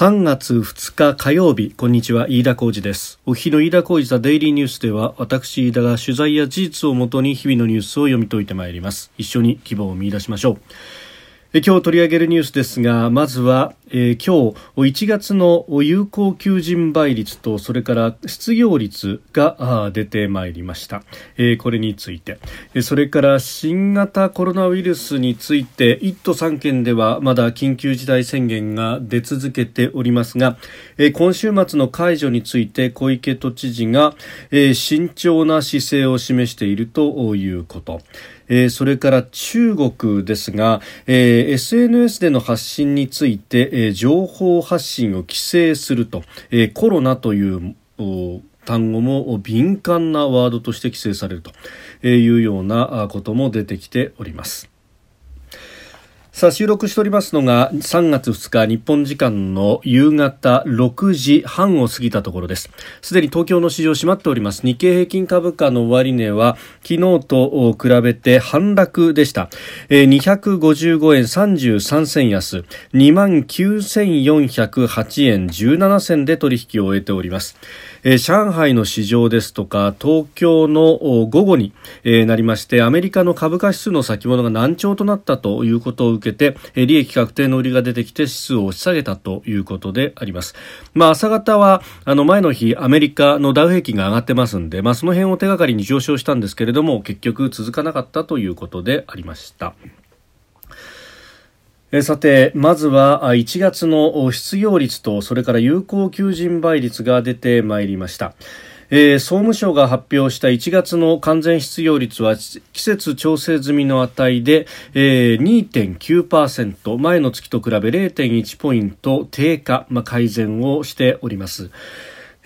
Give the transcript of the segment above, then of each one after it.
3月2日火曜日こんにちは飯田浩二です。お日の飯田浩二ザデイリーニュースでは私飯田が取材や事実をもとに日々のニュースを読み解いてまいります。一緒に希望を見出しましょう。今日取り上げるニュースですがまずは、えー、今日1月の有効求人倍率とそれから失業率が出てまいりました、えー、これについて。それから新型コロナウイルスについて1都3県ではまだ緊急事態宣言が出続けておりますが、えー、今週末の解除について小池都知事が、え慎重な姿勢を示しているということ。えー、それから中国ですが、えー、SNS での発信について、えー、情報発信を規制すると、え、コロナという単語も敏感なワードとして規制されるというようなことも出てきております。さあ収録しておりますのが3月2日日本時間の夕方6時半を過ぎたところです。すでに東京の市場閉まっております。日経平均株価の終値は昨日と比べて反落でした。255円33銭安。2万9408円17銭で取引を終えております、上海の市場ですとか東京の午後に、なりましてアメリカの株価指数の先物が難聴となったということを受けて、えー、利益確定の売りが出てきて指数を押し下げたということであります。まあ、朝方はあの前の日アメリカのダウ平均が上がってますんで、まあ、その辺を手がかりに上昇したんですけれども結局続かなかったということでありました。さて、まずは1月の失業率とそれから有効求人倍率が出てまいりました。えー、総務省が発表した1月の完全失業率は季節調整済みの値で、えー、2.9%前の月と比べ0.1ポイント低下、まあ、改善をしております。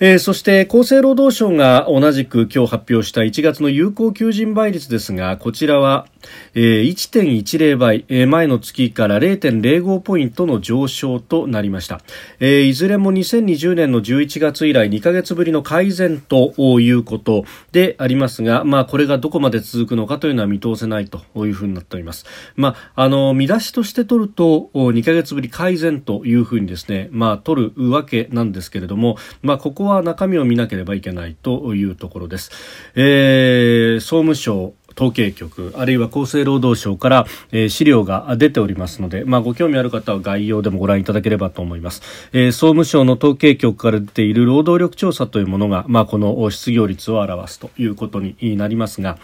えー、そして厚生労働省が同じく今日発表した1月の有効求人倍率ですがこちらは、えー、1.10倍、えー、前の月から0.05ポイントの上昇となりました、えー、いずれも2020年の11月以来2ヶ月ぶりの改善ということでありますが、まあ、これがどこまで続くのかというのは見通せないというふうになっております、まあ、あの見出しとして取ると2ヶ月ぶり改善というふうにですね、まあ、取るわけなんですけれども、まあ、ここはは中身を見なければいけないというところです。えー、総務省統計局あるいは厚生労働省から、えー、資料が出ておりますので、まあ、ご興味ある方は概要でもご覧いただければと思います、えー、総務省の統計局から出ている労働力調査というものが、まあ、この失業率を表すということになりますが、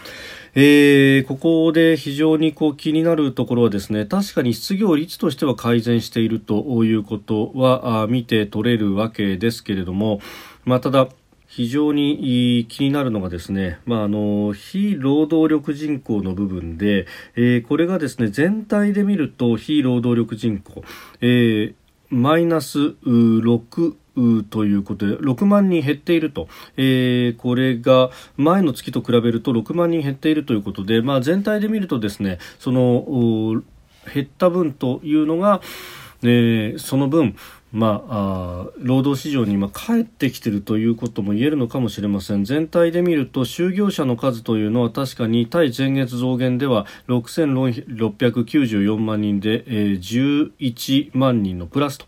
えー、ここで非常にこう気になるところはですね確かに失業率としては改善しているということは見て取れるわけですけれども、まあ、ただ非常に気になるのがですね、まあ、あの非労働力人口の部分で、えー、これがですね全体で見ると非労働力人口、えー、マイナス6ということで6万人減っていると、えー、これが前の月と比べると6万人減っているということで、まあ、全体で見るとですねその減った分というのが、えー、その分まあ、あ労働市場に今帰ってきているということも言えるのかもしれません。全体で見ると就業者の数というのは確かに対前月増減では6694万人で、えー、11万人のプラスと、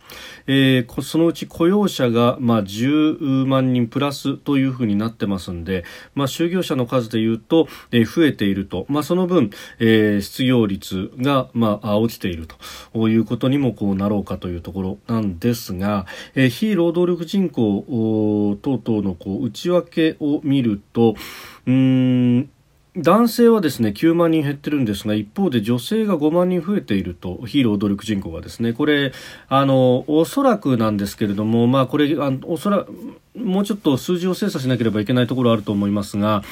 えー、そのうち雇用者が、まあ、10万人プラスというふうになってますんで、まあ、就業者の数でいうと、えー、増えていると、まあ、その分、えー、失業率が、まあ、落ちているということにもこうなろうかというところなんですですが、えー、非労働力人口等々のこう内訳を見るとうん男性はですね9万人減ってるんですが一方で女性が5万人増えていると非労働力人口がですねこれあのおそらくなんですけれどもまあこれあおそらもうちょっと数字を精査しなければいけないところあると思いますが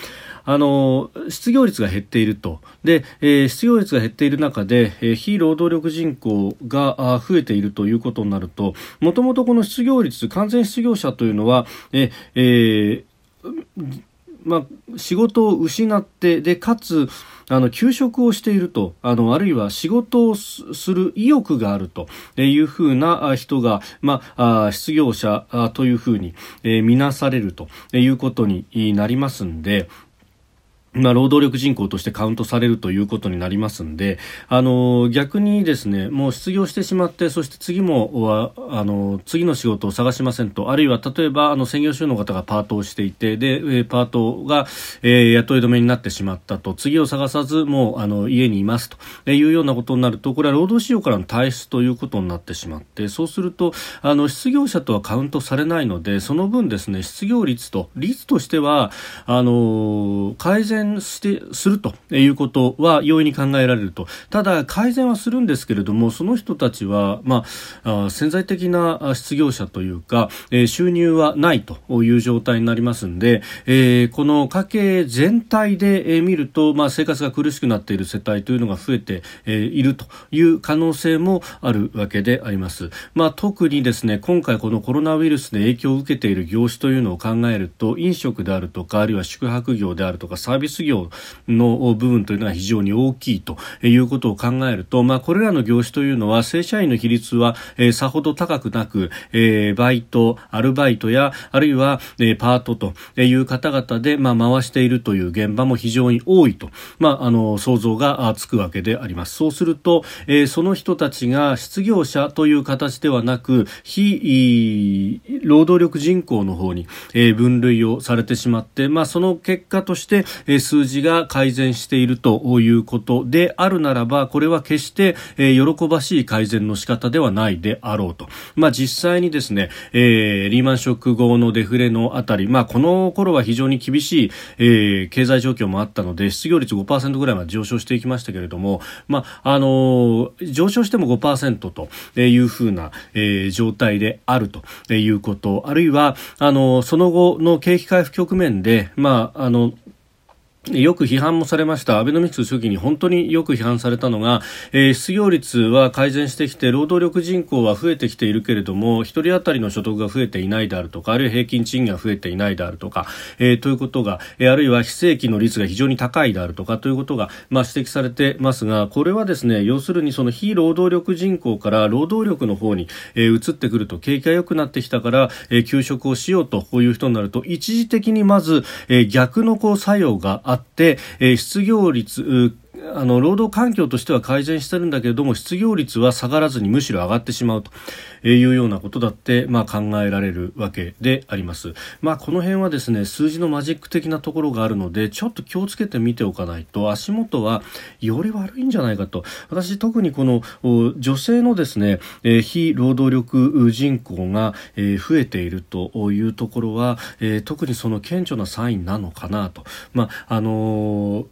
あの失業率が減っていると。で、えー、失業率が減っている中で、えー、非労働力人口が増えているということになるともともとこの失業率完全失業者というのは、えー、まあ、仕事を失ってでかつあの休職をしていると。あのあるいは仕事をする意欲があると。いうふうな人が、まあ、失業者というふうに、えー、見なされると。いうことになりますんで。まあ、労働力人口としてカウントされるということになりますんで、あの、逆にですね、もう失業してしまって、そして次も、は、あの、次の仕事を探しませんと、あるいは例えば、あの、専業主婦の方がパートをしていて、で、パートが、えー、雇い止めになってしまったと、次を探さず、もう、あの、家にいますというようなことになると、これは労働市場からの退出ということになってしまって、そうすると、あの、失業者とはカウントされないので、その分ですね、失業率と、率としては、あの、改善してするということは容易に考えられると。ただ改善はするんですけれどもその人たちは、まあ、潜在的な失業者というか、えー、収入はないという状態になりますんで、えー、この家計全体で、見ると、まあ、生活が苦しくなっている世帯というのが増えて、えー、いるという可能性もあるわけであります、まあ、特にですね今回このコロナウイルスで影響を受けている業種というのを考えると飲食であるとかあるいは宿泊業であるとかサービス業の部分というのが非常に大きいということを考えると、まあ、これらの業種というのは正社員の比率は、えー、さほど高くなく、えー、バイト、アルバイトやあるいは、えー、パートという方々で、まあ、回しているという現場も非常に多いと、まあ、あの想像がつくわけであります。そうすると、えー、その人たちが失業者という形ではなく非労働力人口の方に、えー、分類をされてしまって、まあ、その結果として、えー、数字が改善しているということであるならばこれは決して、えー、喜ばしい改善の仕方ではないであろうと、まあ、実際にですね、えー、リーマンショック後のデフレのあたり、まあ、この頃は非常に厳しい、えー、経済状況もあったので失業率5%ぐらいまで上昇していきましたけれども、まああの上昇しても5%というふうな、えー、状態であるということあるいはあのその後の景気回復局面で、まあ、あのよく批判もされました。アベノミクス初期に本当によく批判されたのが、えー、失業率は改善してきて労働力人口は増えてきているけれども1人当たりの所得が増えていないであるとかあるいは平均賃金が増えていないであるとか、えー、ということが、えー、あるいは非正規の率が非常に高いであるとかということが、まあ、指摘されてますがこれはですね要するにその非労働力人口から労働力の方に、えー、移ってくると景気が良くなってきたから、えー、休職をしようとこういう人になると一時的にまず、えー、逆のこう作用があって、え、失業率あの労働環境としては改善してるんだけれども失業率は下がらずにむしろ上がってしまうというようなことだって、まあ、考えられるわけであります、まあ、この辺はですね数字のマジック的なところがあるのでちょっと気をつけて見ておかないと足元はより悪いんじゃないかと私特にこの女性のですね、え、非労働力人口が、え、増えているというところは、え、特にその顕著なサインなのかなと。まああのー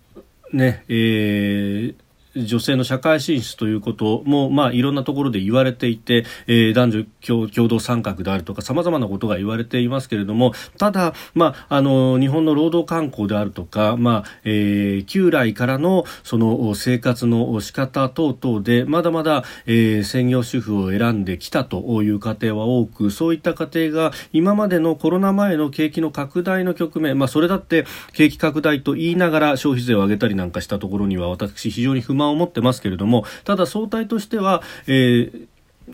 ね、えー女性の社会進出ということも、まあ、いろんなところで言われていて、えー、男女共同参画であるとか様々なことが言われていますけれどもただ、まあ、あの日本の労働観光であるとか、まあえー、旧来からのその生活の仕方等々でまだまだ、えー、専業主婦を選んできたという家庭は多くそういった家庭が今までのコロナ前の景気の拡大の局面、まあ、それだって景気拡大と言いながら消費税を上げたりなんかしたところには私非常に不満を持ってますけれどもただ総体としては、えー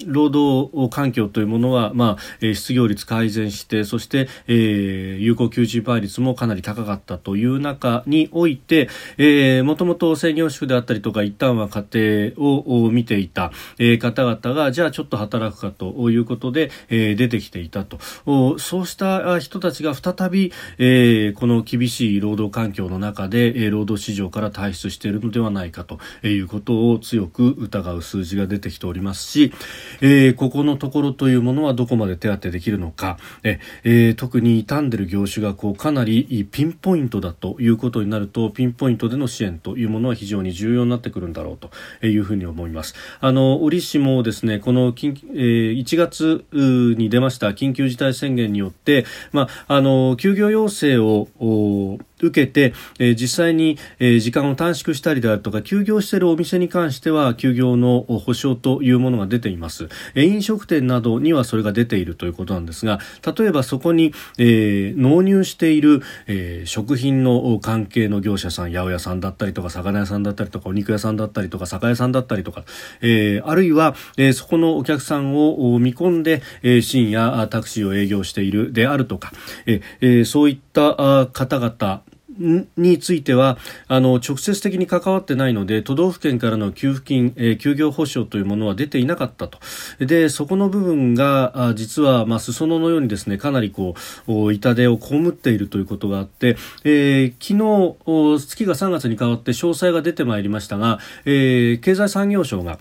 労働環境というものは、まあ、失業率改善してそして、えー、有効求人倍率もかなり高かったという中において、えー、もともと専業主婦であったりとか一旦は家庭を見ていた、方々がじゃあちょっと働くかということで、えー、出てきていたと。そうした人たちが再び、えー、この厳しい労働環境の中で、労働市場から退出しているのではないかということを強く疑う数字が出てきておりますし、えー、ここのところというものはどこまで手当てできるのか、えー、特に傷んでる業種がこうかなりピンポイントだということになるとピンポイントでの支援というものは非常に重要になってくるんだろうというふうに思います。あの折しもですねこの緊、えー、1月に出ました緊急事態宣言によって、まあ、あの休業要請を受けて、えー、実際に、えー、時間を短縮したりであるとか休業しているお店に関しては休業の保証というものが出ています、えー、飲食店などにはそれが出ているということなんですが例えばそこに、え、納入している、え、食品の関係の業者さん八百屋さんだったりとか魚屋さんだったりとかお肉屋さんだったりとか酒屋さんだったりとか、え、あるいは、え、そこのお客さんを見込んで、え、深夜タクシーを営業しているであるとか、え、そういった方々についてはあの直接的に関わってないので都道府県からの給付金、えー、休業保障というものは出ていなかったと。でそこの部分が実は、まあ、裾野のようにですねかなりこう痛手を被っているということがあって、えー、昨日月が3月に変わって詳細が出てまいりましたが、えー、経済産業省が、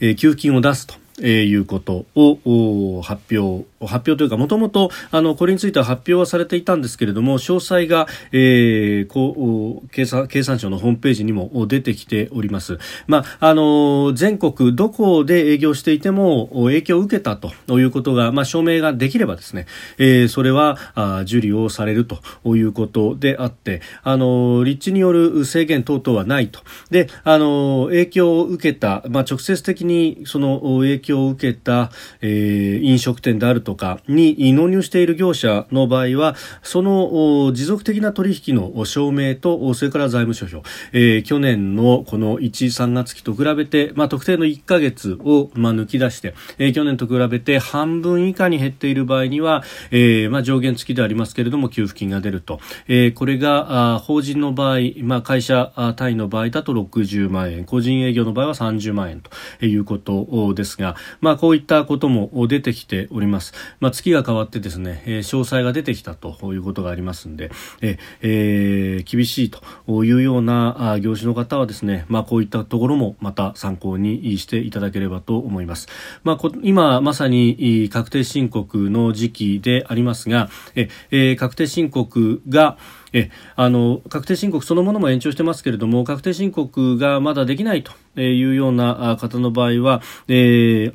え、給付金を出すと。えー、いうことを発表発表というかもともとあのこれについては発表はされていたんですけれども詳細が、えー、こう経産経産省のホームページにも出てきております。まああの全国どこで営業していても影響を受けたということがまあ証明ができればですね、えー、それはあ受理をされるということであってあの立地による制限等々はないとであの影響を受けたまあ直接的にその影響を受けた、えー、飲食店であるとかに納入している業者の場合はその持続的な取引の証明とそれから財務諸表、えー、去年のこの1、3月期と比べて、まあ、特定の1ヶ月を、まあ、抜き出して、えー、去年と比べて半分以下に減っている場合には、えーまあ、上限付きでありますけれども給付金が出ると、えー、これがあ法人の場合、まあ、会社単位の場合だと60万円。個人営業の場合は30万円ということですが、まあ、こういったことも出てきております。まあ、月が変わってですね、え、詳細が出てきたということがありますんで、ええー、厳しいというような業種の方はですね、まあ、こういったところもまた参考にしていただければと思います。まあ、今まさに確定申告の時期でありますが、ええー、確定申告がえあの確定申告そのものも延長してますけれども確定申告がまだできないというような方の場合は、えー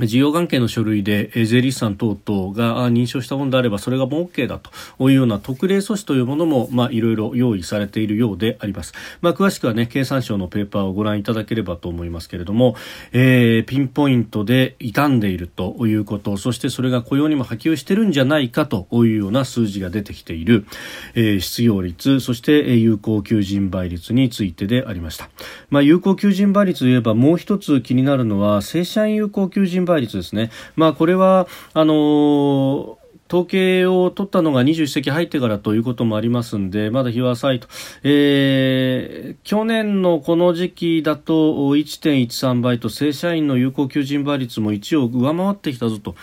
事業関係の書類で税理士さん等々が認証したものであればそれがもう OK だというような特例措置というものもまあいろいろ用意されているようであります。まあ、詳しくはね経産省のペーパーをご覧いただければと思いますけれども、えー、ピンポイントで傷んでいるということそしてそれが雇用にも波及してるんじゃないかというような数字が出てきている、えー、失業率そして有効求人倍率についてでありました。まあ、有効求人倍率といえばもう一つ気になるのは正社員有効求人倍率ですね。まあ、これは、あのー統計を取ったのが21世紀入ってからということもありますんで、まだ日は浅いと。えー、去年のこの時期だと1.13倍と正社員の有効求人倍率も1を上回ってきたぞと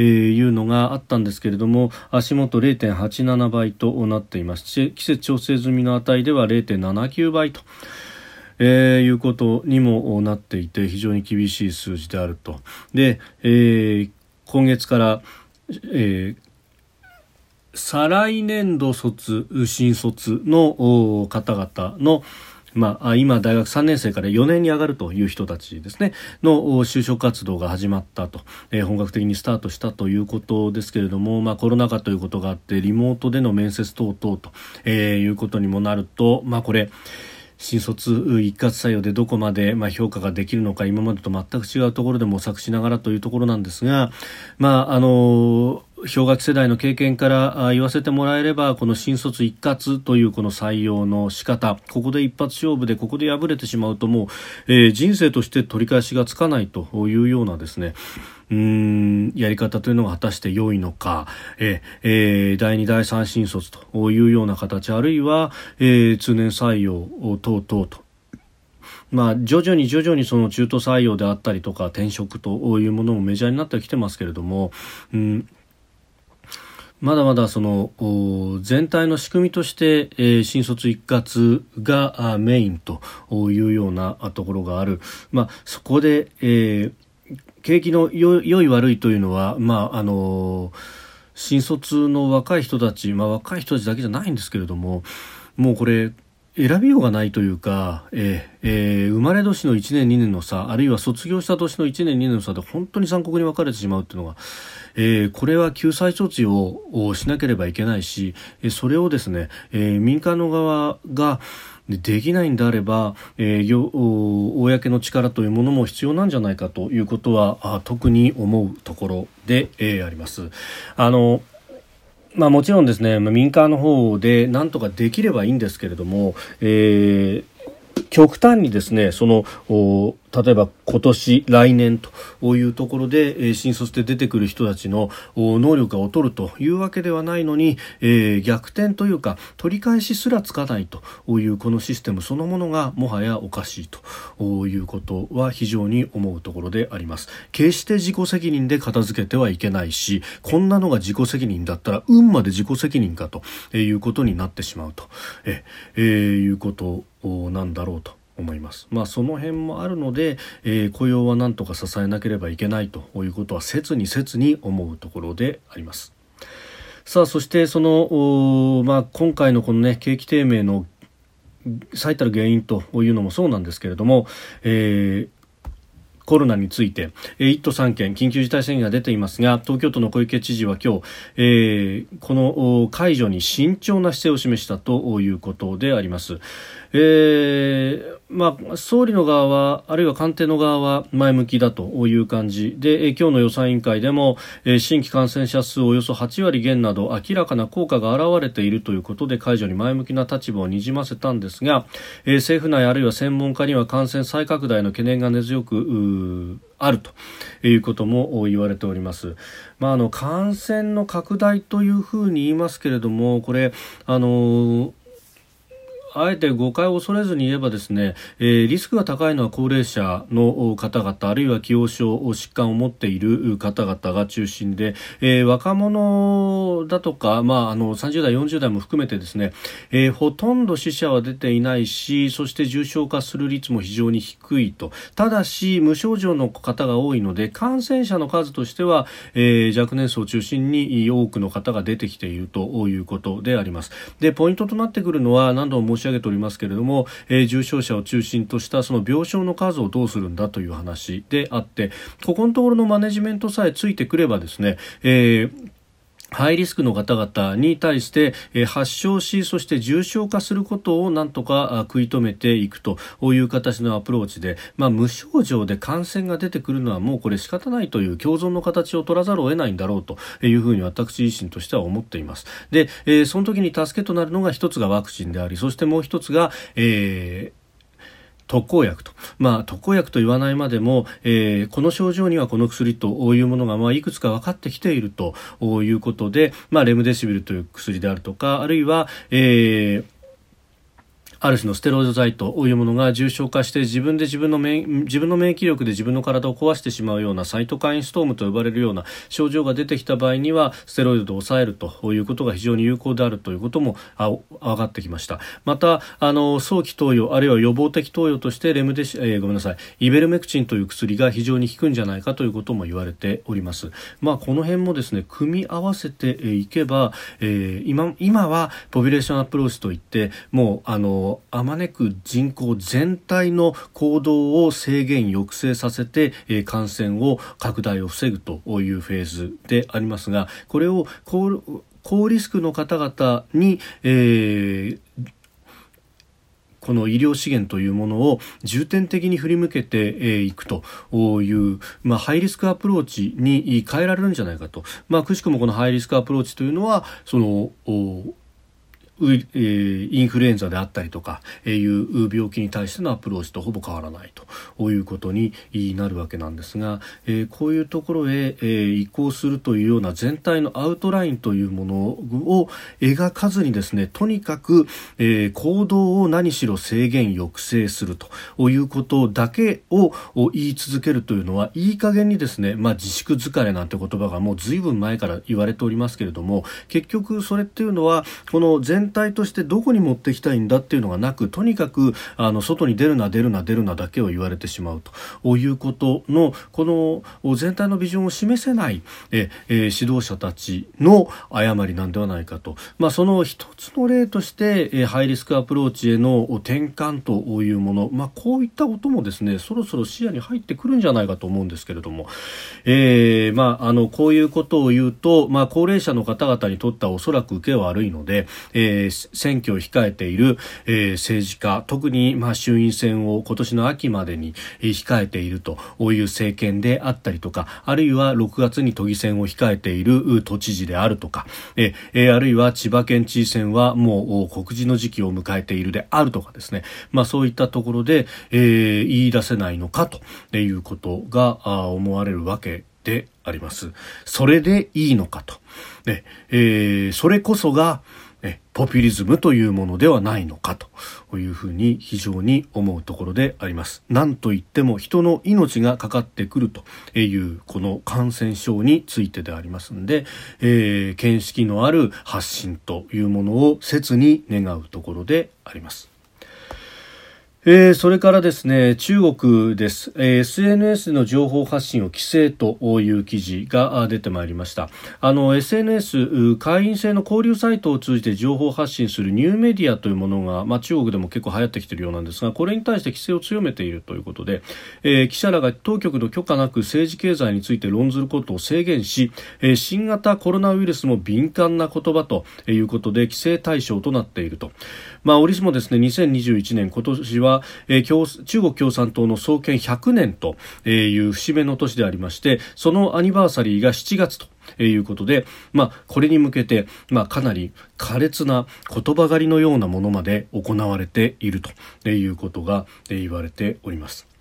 いうのがあったんですけれども、足元0.87倍となっています。季節調整済みの値では0.79倍と。えー、いうことにもなっていて非常に厳しい数字であると。で、えー、今月から、えー、再来年度卒、新卒の方々の、まあ、今、大学3年生から4年に上がるという人たちですね、の就職活動が始まったと、えー、本格的にスタートしたということですけれども、まあ、コロナ禍ということがあって、リモートでの面接等々と、えー、いうことにもなると、まあ、これ、新卒一括採用でどこまで、まあ、評価ができるのか今までと全く違うところで模索しながらというところなんですが、まあ、あの氷河期世代の経験から言わせてもらえればこの新卒一括というこの採用の仕方。ここで一発勝負でここで敗れてしまうともう、えー、人生として取り返しがつかないというようなですね。うんやり方というのが果たして良いのか、ええー、第2第3新卒というような形あるいは、えー、通年採用等々と。まあ、徐々に徐々にその中途採用であったりとか転職というものもメジャーになってきてますけれども、うん、まだまだその全体の仕組みとして、えー、新卒一括がメインというようなところがある、まあ、そこで、えー、景気の良い悪いというのは、まああの新卒の若い人たち、まあ、若い人たちだけじゃないんですけれどももうこれ選びようがないというか、えーえー、生まれ年の1年2年の差あるいは卒業した年の1年2年の差で本当に残酷に分かれてしまうというのが、えー、これは救済措置をしなければいけないしそれをですね、えー、民間の側ができないんであれば、えー、公の力というものも必要なんじゃないかということは特に思うところで、えー、あります。あのまあ、もちろんですね、まあ、民間の方で何とかできればいいんですけれども、えー極端にですねその例えば今年来年というところで、え新卒で出てくる人たちの能力が劣るというわけではないのに、え、逆転というか取り返しすらつかないというこのシステムそのものがもはやおかしいということは非常に思うところであります。決して自己責任で片付けてはいけないしこんなのが自己責任だったら運まで自己責任かということになってしまうとえ、いうことなんだろうと思います。まあその辺もあるので、えー、雇用は何とか支えなければいけないということは切に切に思うところであります。さあそしてその、まあ、今回のこのね景気低迷の最たる原因というのもそうなんですけれども、えー、コロナについて、1都3県緊急事態宣言が出ていますが東京都の小池知事は今日、えー、この解除に慎重な姿勢を示したということであります。えーまあ、総理の側はあるいは官邸の側は前向きだという感じで今日の予算委員会でも新規感染者数およそ8割減など明らかな効果が現れているということで解除に前向きな立場をにじませたんですが政府内あるいは専門家には感染再拡大の懸念が根強くあるということも言われております。まあ、あの感染の拡大というふうに言いますけれどもこれあのあえて誤解を恐れずに言えばですね、えー、リスクが高いのは高齢者の方々あるいは既往症疾患を持っている方々が中心で、えー、若者だとか、まあ、あの30代40代も含めてですね、えー、ほとんど死者は出ていないしそして重症化する率も非常に低いと。ただし無症状の方が多いので感染者の数としては、えー、若年層を中心に多くの方が出てきているということであります。でポイントとなってくるのは何度も上げておりますけれども、えー、重症者を中心としたその病床の数をどうするんだという話であってここのところのマネジメントさえついてくればですね、えーハイリスクの方々に対して、発症しそして重症化することをなんとか食い止めていくという形のアプローチで、まあ、無症状で感染が出てくるのはもうこれ仕方ないという共存の形を取らざるを得ないんだろうというふうに私自身としては思っています。で、その時に助けとなるのが一つがワクチンでありそしてもう一つが、え特効薬と、まあ、特効薬と言わないまでも、えー、この症状にはこの薬というものが、まあ、いくつか分かってきているということで、まあ、レムデシビルという薬であるとかあるいは、えーある種のステロイド剤というものが重症化して自分で自分の免自分の免疫力で自分の体を壊してしまうようなサイトカインストームと呼ばれるような症状が出てきた場合にはステロイドで抑えるということが非常に有効であるということもあ分かってきました。またあの早期投与あるいは予防的投与としてレムデシ、えー、ごめんなさい。イベルメクチンという薬が非常に効くんじゃないかということも言われております。まあこの辺もですね組み合わせていけば、えー、今今はポピュレーションアプローチといってもうあのあまねく人口全体の行動を制限抑制させて、えー、感染を拡大を防ぐというフェーズでありますがこれを高高リスクの方々に、えー、この医療資源というものを重点的に振り向けていくという、まあ、ハイリスクアプローチに変えられるんじゃないかと、まあ、くしくもこのハイリスクアプローチというのはそのインフルエンザであったりとかいう病気に対してのアプローチとほぼ変わらないということになるわけなんですがこういうところへ移行するというような全体のアウトラインというものを描かずにですねとにかく行動を何しろ制限抑制するということだけを言い続けるというのはいい加減にですね、まあ、自粛疲れなんて言葉がもう随分前から言われておりますけれども結局それっていうのはこの全全体としてどこに持ってきたいんだっていうのがなくとにかくあの外に出るな出るな出るなだけを言われてしまうと。いうことのこの全体のビジョンを示せないえ、え指導者たちの誤りなんではないかと、まあ、その一つの例としてえハイリスクアプローチへの転換というもの、まあ、こういったこともですねそろそろ視野に入ってくるんじゃないかと思うんですけれども、えーまあ、あのこういうことを言うと、まあ、高齢者の方々にとってはおそらく受けは悪いので、えーー、選挙を控えている、えー、政治家特に、まあ、衆院選を今年の秋までに、控えているという政権であったりとかあるいは6月に都議選を控えている都知事であるとか、えー、あるいは千葉県知事選はもう告示の時期を迎えているであるとかですね、まあ、そういったところで、えー、言い出せないのかということが思われるわけであります。それでいいのかと。ねえー、それこそが、ポピュリズムというものではないのかというふうに非常に思うところであります。なんといっても人の命がかかってくるというこの感染症についてでありますんで、えー、見識のある発信というものを切に願うところであります。えー、それからですね中国です、えー、SNS の情報発信を規制という記事が出てまいりました。あの SNS 会員制の交流サイトを通じて情報発信するニューメディアというものが、まあ、中国でも結構流行ってきているようなんですがこれに対して規制を強めているということで、えー、記者らが当局の許可なく政治経済について論ずることを制限し、え、新型コロナウイルスも敏感な言葉ということで規制対象となっていると、まあ、折しもですね2021年今年はえー、中国共産党の創建100年という節目の年でありましてそのアニバーサリーが7月ということで、まあ、これに向けて、まあ、かなり苛烈な言葉狩りのようなものまで行われているということが言われております。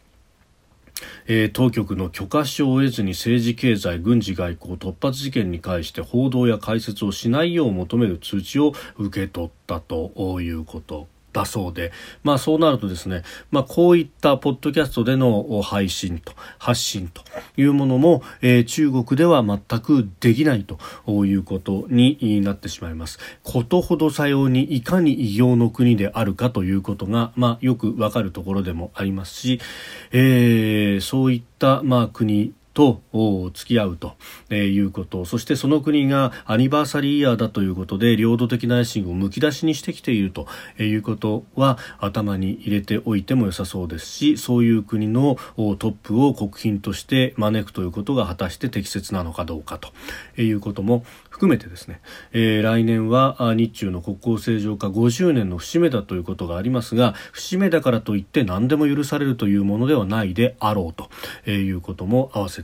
えー、当局の許可証を得ずに政治経済軍事外交突発事件に関して報道や解説をしないよう求める通知を受け取ったということ。だそうで、まあそうなるとですね、まあこういったポッドキャストでの配信と発信というものも、えー、中国では全くできないということになってしまいます。ことほどさようにいかに異形の国であるかということが、まあよくわかるところでもありますし、えー、そういった、まあ国と付き合うということ。そしてその国がアニバーサリーイヤーだということで領土的な野心をむき出しにしてきているということは頭に入れておいても良さそうですしそういう国のトップを国賓として招くということが果たして適切なのかどうかということも含めてですね、えー、来年は日中の国交正常化50年の節目だということがありますが節目だからといって何でも許されるというものではないであろうということも合わせ